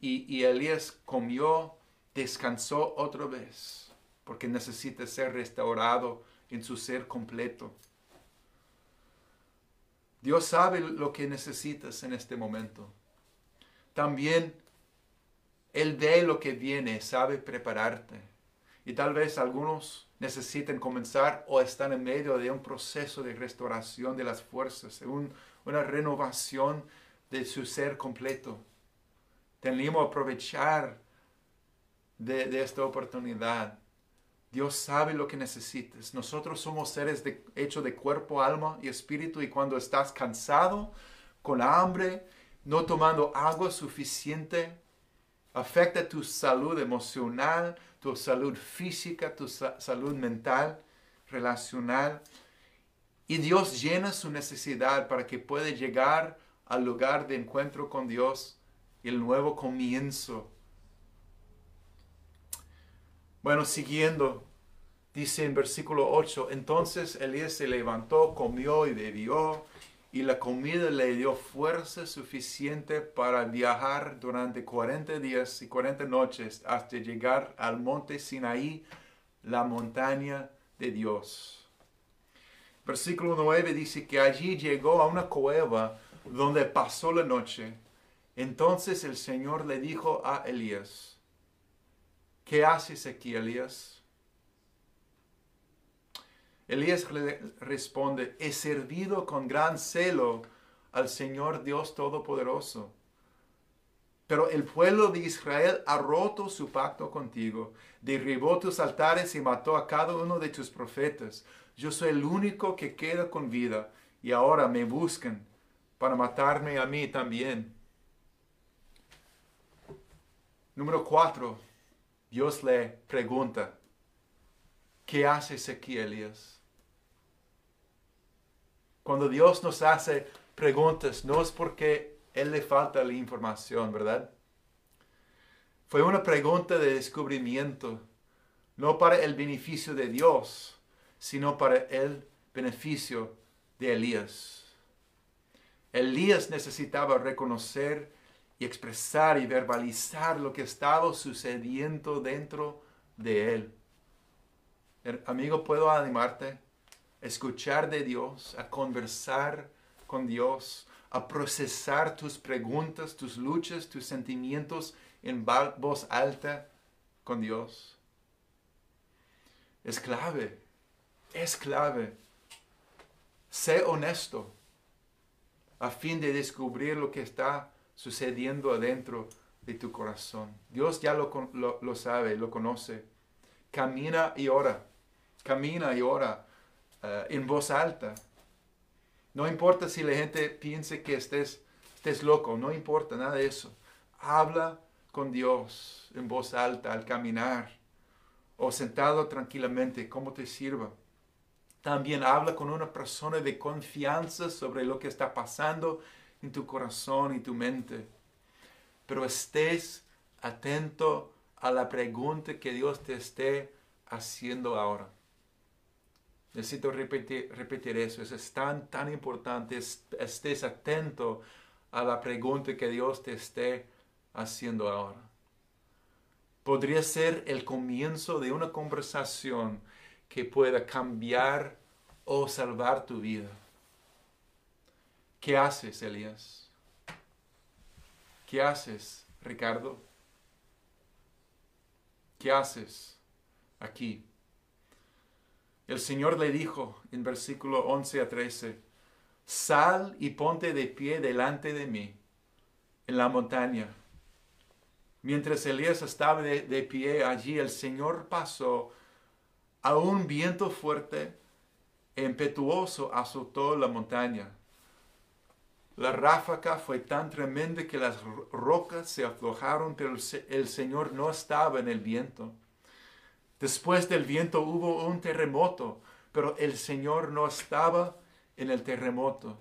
Y, y Elías comió, descansó otra vez, porque necesita ser restaurado en su ser completo. Dios sabe lo que necesitas en este momento. También Él ve lo que viene, sabe prepararte. Y tal vez algunos necesiten comenzar o están en medio de un proceso de restauración de las fuerzas, una renovación de su ser completo. Tenemos que aprovechar de esta oportunidad Dios sabe lo que necesites. Nosotros somos seres de, hechos de cuerpo, alma y espíritu y cuando estás cansado, con hambre, no tomando agua suficiente, afecta tu salud emocional, tu salud física, tu salud mental, relacional. Y Dios llena su necesidad para que pueda llegar al lugar de encuentro con Dios y el nuevo comienzo bueno, siguiendo, dice en versículo 8, entonces Elías se levantó, comió y bebió, y la comida le dio fuerza suficiente para viajar durante 40 días y 40 noches hasta llegar al monte Sinaí, la montaña de Dios. Versículo 9 dice que allí llegó a una cueva donde pasó la noche. Entonces el Señor le dijo a Elías, ¿Qué haces aquí, Elías? Elías le responde, he servido con gran celo al Señor Dios Todopoderoso. Pero el pueblo de Israel ha roto su pacto contigo, derribó tus altares y mató a cada uno de tus profetas. Yo soy el único que queda con vida y ahora me buscan para matarme a mí también. Número 4. Dios le pregunta, ¿qué haces aquí, Elías? Cuando Dios nos hace preguntas, no es porque Él le falta la información, ¿verdad? Fue una pregunta de descubrimiento, no para el beneficio de Dios, sino para el beneficio de Elías. Elías necesitaba reconocer y expresar y verbalizar lo que estaba sucediendo dentro de él. Amigo, puedo animarte a escuchar de Dios, a conversar con Dios, a procesar tus preguntas, tus luchas, tus sentimientos en voz alta con Dios. Es clave. es clave. Sé honesto a fin de descubrir lo que está sucediendo adentro de tu corazón. Dios ya lo, lo, sabe, lo conoce. Camina y ora. Camina y ora eh, en voz alta. No importa si la gente piense que estés, estés loco, no importa nada de eso. Habla con Dios en voz alta al caminar o sentado tranquilamente, como te sirva. También habla con una persona de confianza sobre lo que está pasando en tu corazón y tu mente. Pero estés atento a la pregunta que Dios te esté haciendo ahora. Necesito repetir, repetir eso. Es tan, tan importante. Estés atento a la pregunta que Dios te esté haciendo ahora. Podría ser el comienzo de una conversación que pueda cambiar o salvar tu vida. ¿Qué haces, Elías? ¿Qué haces, Ricardo? ¿Qué haces aquí? El Señor le dijo en versículo 11 a 13, sal y ponte de pie delante de mí en la montaña. Mientras Elías estaba de, de pie allí, el Señor pasó a un viento fuerte e impetuoso azotó la montaña. La ráfaga fue tan tremenda que las rocas se aflojaron, pero el Señor no estaba en el viento. Después del viento hubo un terremoto, pero el Señor no estaba en el terremoto.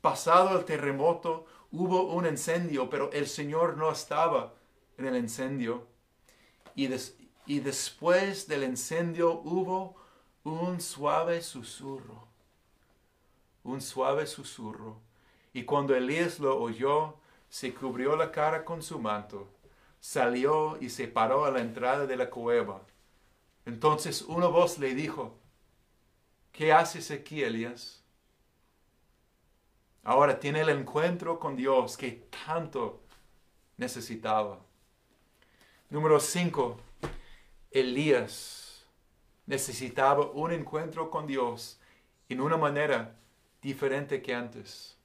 Pasado el terremoto hubo un incendio, pero el Señor no estaba en el incendio. Y, después del incendio hubo un suave susurro, un suave susurro. Y cuando Elías lo oyó, se cubrió la cara con su manto, salió y se paró a la entrada de la cueva. Entonces una voz le dijo, ¿qué haces aquí, Elías? Ahora tiene el encuentro con Dios que tanto necesitaba. Número 5. Elías necesitaba un encuentro con Dios en una manera diferente que antes.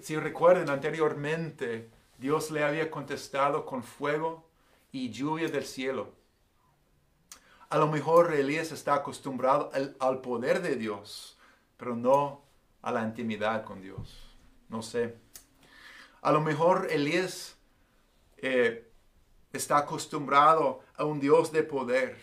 Si recuerden anteriormente, Dios le había contestado con fuego y lluvia del cielo. A lo mejor Elías está acostumbrado al, poder de Dios, pero no a la intimidad con Dios. No sé. A lo mejor Elías eh, está acostumbrado a un Dios de poder,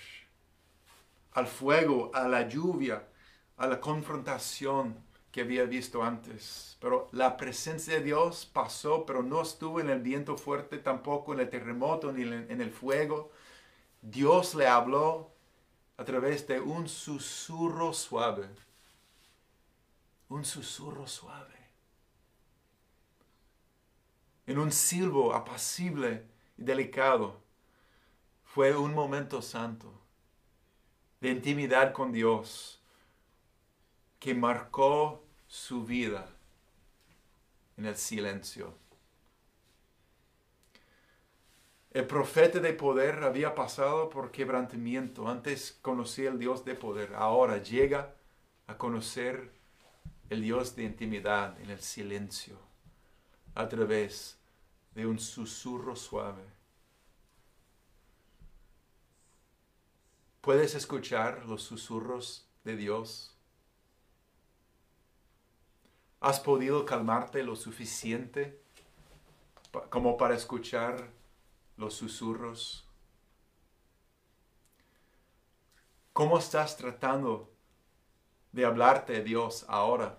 al fuego, a la lluvia, a la confrontación que había visto antes. Pero la presencia de Dios pasó, pero no estuvo en el viento fuerte, tampoco en el terremoto, ni en el fuego. Dios le habló a través de un susurro suave. Un susurro suave. En un silbo apacible y delicado. Fue un momento santo de intimidad con Dios que marcó su vida en el silencio. El profeta de poder había pasado por quebrantamiento. Antes conocía el Dios de poder. Ahora llega a conocer el Dios de intimidad en el silencio a través de un susurro suave. ¿Puedes escuchar los susurros de Dios? ¿Has podido calmarte lo suficiente como para escuchar los susurros? ¿Cómo estás tratando de hablarte Dios ahora?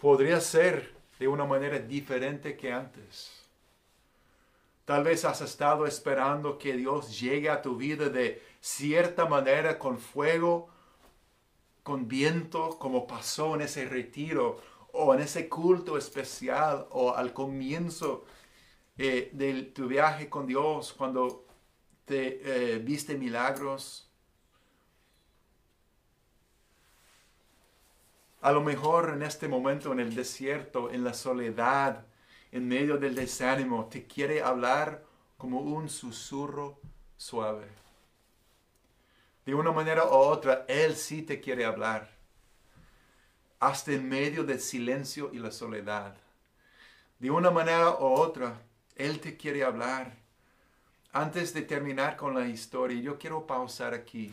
Podría ser de una manera diferente que antes. Tal vez has estado esperando que Dios llegue a tu vida de cierta manera con fuego, con viento, como pasó en ese retiro o en ese culto especial o al comienzo eh, de tu viaje con Dios, cuando te eh, viste milagros. A lo mejor en este momento en el desierto, en la soledad, en medio del desánimo, te quiere hablar como un susurro suave. De una manera u otra, Él sí te quiere hablar. Hasta en medio del silencio y la soledad. De una manera u otra, Él te quiere hablar. Antes de terminar con la historia, yo quiero pausar aquí.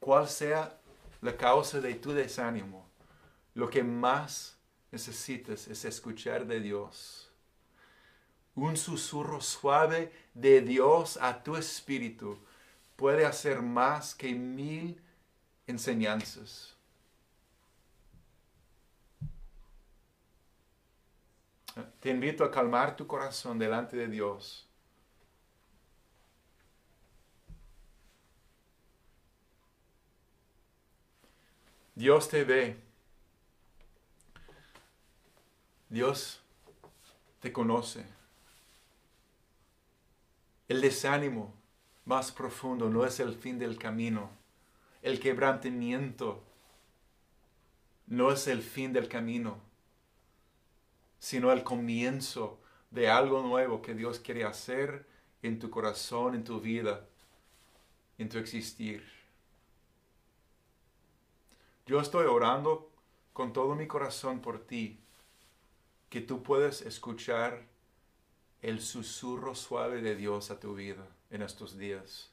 Cuál sea la causa de tu desánimo, lo que más necesitas es escuchar de Dios. Un susurro suave de Dios a tu espíritu puede hacer más que mil enseñanzas. Te invito a calmar tu corazón delante de Dios. Dios te ve. Dios te conoce. El desánimo más profundo no es el fin del camino. El quebrantamiento no es el fin del camino, sino el comienzo de algo nuevo que Dios quiere hacer en tu corazón, en tu vida, en tu existir. Yo estoy orando con todo mi corazón por ti, que tú puedas escuchar el susurro suave de Dios a tu vida en estos días.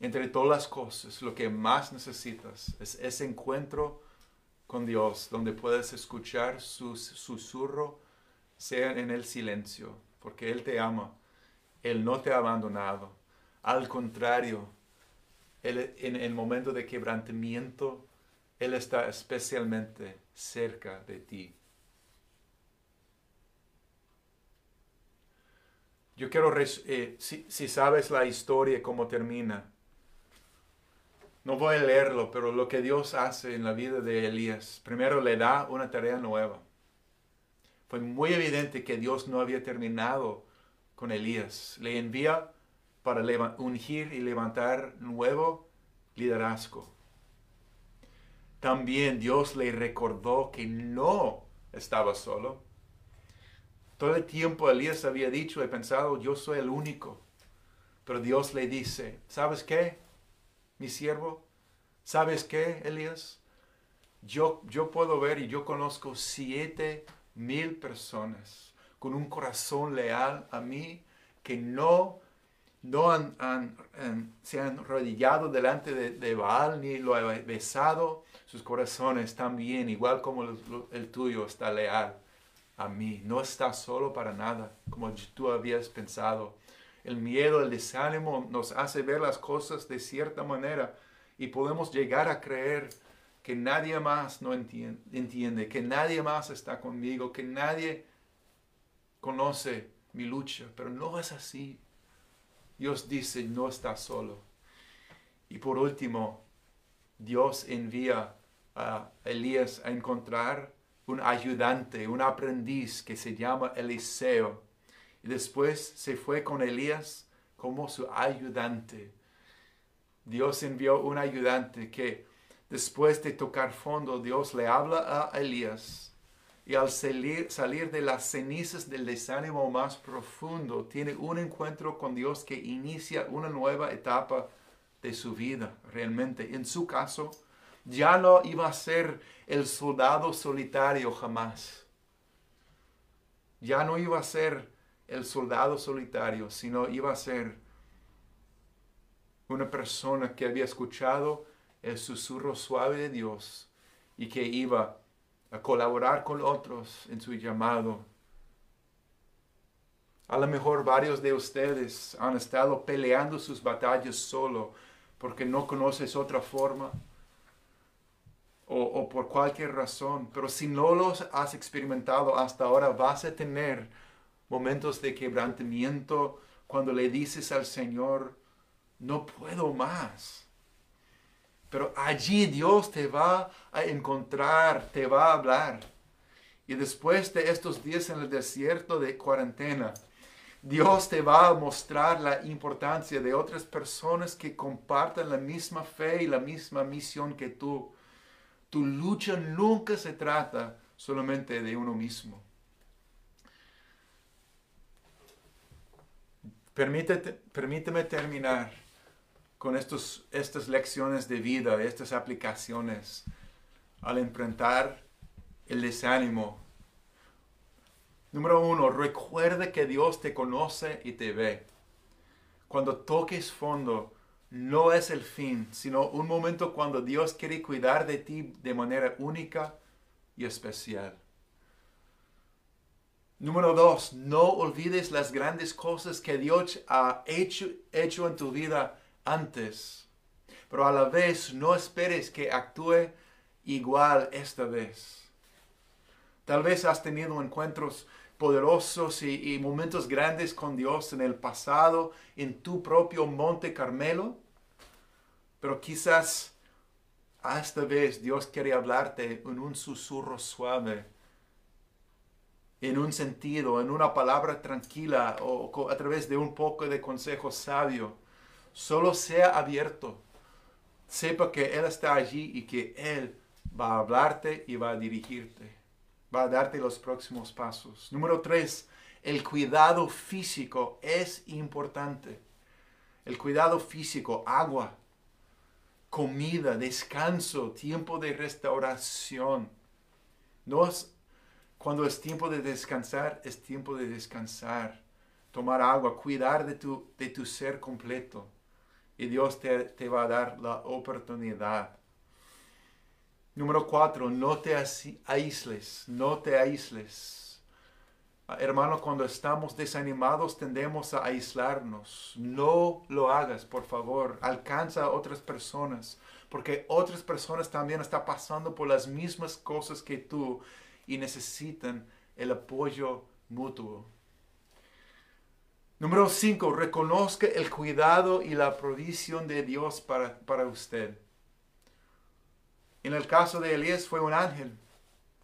Entre todas las cosas, lo que más necesitas es ese encuentro con Dios, donde puedes escuchar su susurro, sea en el silencio, porque Él te ama, Él no te ha abandonado. Al contrario, en el momento de quebrantamiento, Él está especialmente cerca de ti. Yo quiero, eh, si, si sabes la historia, cómo termina, no voy a leerlo, pero lo que Dios hace en la vida de Elías, primero le da una tarea nueva. Fue muy evidente que Dios no había terminado con Elías. Le envía para ungir y levantar nuevo liderazgo. También Dios le recordó que no estaba solo. Todo el tiempo Elías había dicho y pensado, yo soy el único. Pero Dios le dice, ¿sabes qué, mi siervo? ¿Sabes qué, Elías? Yo, yo puedo ver y yo conozco siete mil personas con un corazón leal a mí que no no han, se han arrodillado delante de, Baal ni lo han besado, sus corazones también, igual como el, tuyo, está leal a mí. No está solo para nada, como tú habías pensado. El miedo, el desánimo nos hace ver las cosas de cierta manera y podemos llegar a creer que nadie más no entiende, que nadie más está conmigo, que nadie conoce mi lucha, pero no es así. Dios dice, no está solo. Y por último, Dios envía a Elías a encontrar un ayudante, un aprendiz que se llama Eliseo. Y después se fue con Elías como su ayudante. Dios envió un ayudante que después de tocar fondo, Dios le habla a Elías y al salir, salir de las cenizas del desánimo más profundo, tiene un encuentro con Dios que inicia una nueva etapa de su vida. Realmente, en su caso, ya no iba a ser el soldado solitario jamás. Ya no iba a ser el soldado solitario, sino iba a ser una persona que había escuchado el susurro suave de Dios y que iba a colaborar con otros en su llamado. A lo mejor varios de ustedes han estado peleando sus batallas solo porque no conoces otra forma o, por cualquier razón. Pero si no los has experimentado hasta ahora, vas a tener momentos de quebrantamiento cuando le dices al Señor, no puedo más. Pero allí Dios te va a encontrar, te va a hablar. Y después de estos días en el desierto de cuarentena, Dios te va a mostrar la importancia de otras personas que compartan la misma fe y la misma misión que tú. Tu lucha nunca se trata solamente de uno mismo. permíteme terminar con estos, estas lecciones de vida, estas aplicaciones al enfrentar el desánimo. Número uno, recuerde que Dios te conoce y te ve. Cuando toques fondo, no es el fin, sino un momento cuando Dios quiere cuidar de ti de manera única y especial. Número dos, no olvides las grandes cosas que Dios ha hecho, hecho en tu vida antes, pero a la vez no esperes que actúe igual esta vez. Tal vez has tenido encuentros poderosos y, y, momentos grandes con Dios en el pasado, en tu propio Monte Carmelo, pero quizás esta vez Dios quiere hablarte en un susurro suave, en un sentido, en una palabra tranquila o a través de un poco de consejo sabio. Solo sea abierto. Sepa que Él está allí y que Él va a hablarte y va a dirigirte. Va a darte los próximos pasos. Número tres, el cuidado físico es importante. El cuidado físico, agua, comida, descanso, tiempo de restauración. No es, cuando es tiempo de descansar, es tiempo de descansar. Tomar agua, cuidar de tu, de tu ser completo. Y Dios te, te va a dar la oportunidad. Número cuatro, no te aísles, no te aísles. Hermano, cuando estamos desanimados tendemos a aislarnos. No lo hagas, por favor. Alcanza a otras personas, porque otras personas también están pasando por las mismas cosas que tú y necesitan el apoyo mutuo. Número 5. Reconozca el cuidado y la provisión de Dios para, para usted. En el caso de Elías fue un ángel,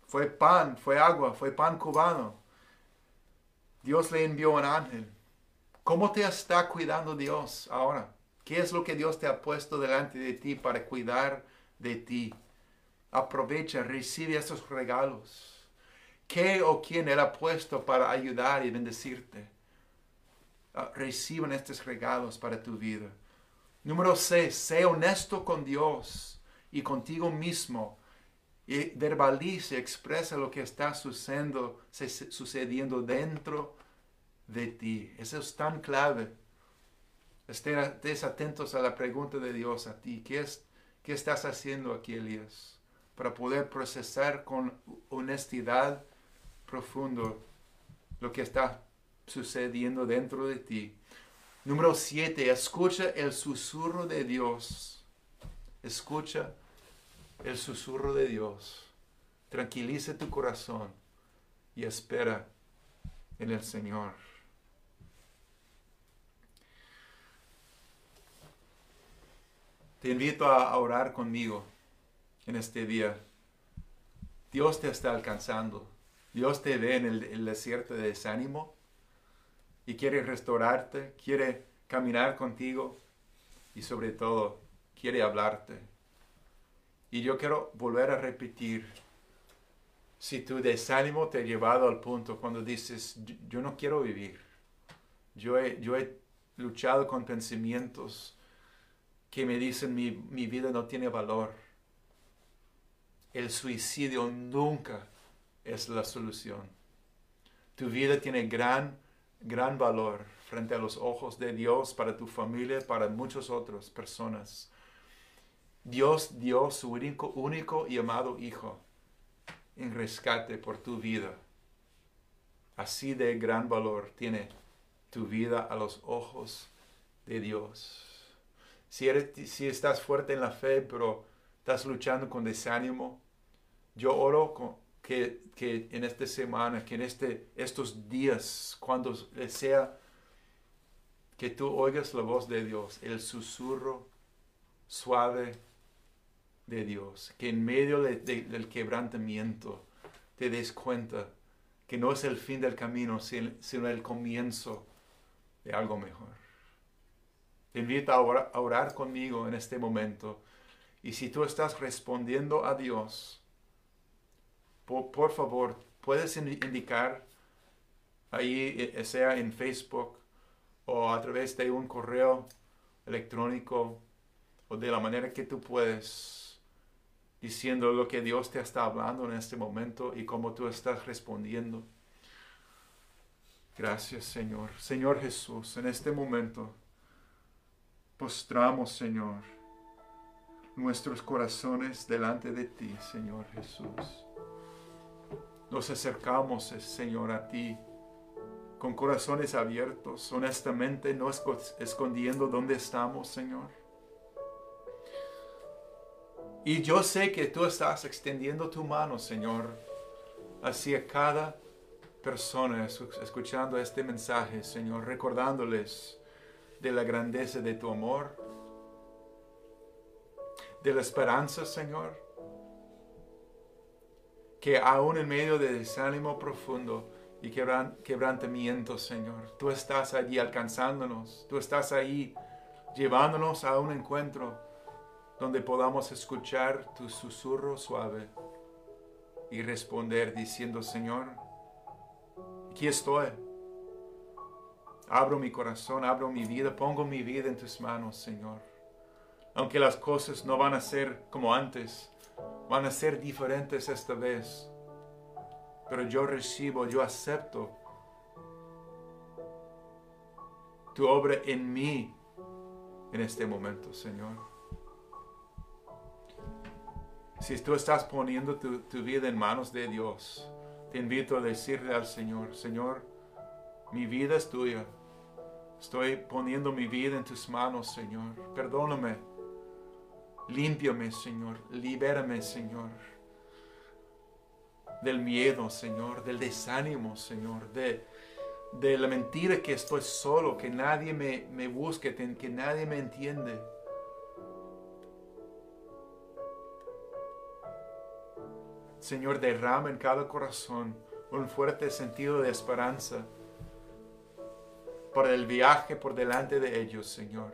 fue pan, fue agua, fue pan cubano Dios le envió un ángel. ¿Cómo te está cuidando Dios ahora? ¿Qué es lo que Dios te ha puesto delante de ti para cuidar de ti? Aprovecha, recibe esos regalos. ¿Qué o quién Él puesto para ayudar y bendecirte? Ah, reciban estos regalos para tu vida. Número 6. Sé honesto con Dios y contigo mismo y verbalice, expresa lo que está sucediendo, sucediendo dentro de ti. Eso es tan clave. Estés atentos a la pregunta de Dios a ti. ¿Qué, es, ¿Qué estás haciendo aquí, Elías? Para poder procesar con honestidad profundo lo que está sucediendo dentro de ti. Número 7. Escucha el susurro de Dios. Escucha el susurro de Dios. Tranquilice tu corazón y espera en el Señor. Te invito a orar conmigo en este día. Dios te está alcanzando. Dios te ve en el, desierto de desánimo y quiere restaurarte, quiere caminar contigo y sobre todo quiere hablarte. Y yo quiero volver a repetir, si tu desánimo te ha llevado al punto cuando dices, yo, no quiero vivir, yo he, luchado con pensamientos que me dicen mi, mi vida no tiene valor. El suicidio nunca es la solución. Tu vida tiene gran, gran valor frente a los ojos de Dios, para tu familia, para muchas otras personas. Dios dio su único, y amado Hijo en rescate por tu vida. Así de gran valor tiene tu vida a los ojos de Dios. Si, eres, si estás fuerte en la fe, pero estás luchando con desánimo, yo oro que, que en esta semana, que en este, estos días, cuando sea que tú oigas la voz de Dios, el susurro suave de Dios, que en medio del quebrantamiento te des cuenta que no es el fin del camino, sino el comienzo de algo mejor. Te invito a orar, conmigo en este momento. Y si tú estás respondiendo a Dios, por, favor, puedes indicar ahí, eh, sea en Facebook o a través de un correo electrónico o de la manera que tú puedes, diciendo lo que Dios te está hablando en este momento y cómo tú estás respondiendo. Gracias Señor. Señor Jesús, en este momento postramos, Señor, nuestros corazones delante de ti, Señor Jesús. Nos acercamos, Señor, a ti con corazones abiertos, honestamente, no escondiendo dónde estamos, Señor. Y yo sé que tú estás extendiendo tu mano, Señor, hacia cada persona escuchando este mensaje, Señor, recordándoles de la grandeza de tu amor, de la esperanza, Señor, que aún en medio de desánimo profundo y quebrantamiento, Señor, tú estás allí alcanzándonos, tú estás ahí llevándonos a un encuentro donde podamos escuchar tu susurro suave y responder diciendo, Señor, aquí estoy. Abro mi corazón, abro mi vida, pongo mi vida en tus manos, Señor. Aunque las cosas no van a ser como antes, van a ser diferentes esta vez. Pero yo recibo, yo acepto tu obra en mí en este momento, Señor. Si tú estás poniendo tu, vida en manos de Dios, te invito a decirle al Señor, Señor, mi vida es tuya. Estoy poniendo mi vida en tus manos, Señor. Perdóname. Límpiame, Señor. Libérame, Señor. Del miedo, Señor. Del desánimo, Señor. De, de la mentira que estoy solo, que nadie me, me busque, que nadie me entiende. Señor, derrama en cada corazón un fuerte sentido de esperanza por el viaje por delante de ellos, Señor.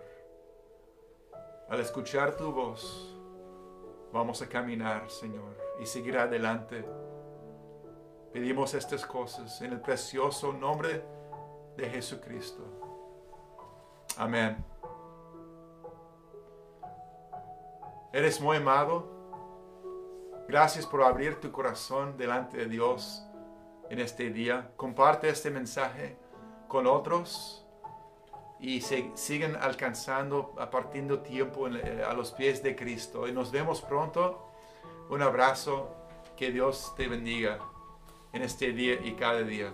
Al escuchar tu voz, vamos a caminar, Señor, y seguir adelante. Pedimos estas cosas en el precioso nombre de Jesucristo. Amén. ¿Eres muy amado? Gracias por abrir tu corazón delante de Dios en este día. Comparte este mensaje con otros y se, siguen alcanzando, apartiendo tiempo eh, a los pies de Cristo. Y nos vemos pronto. Un abrazo. Que Dios te bendiga en este día y cada día.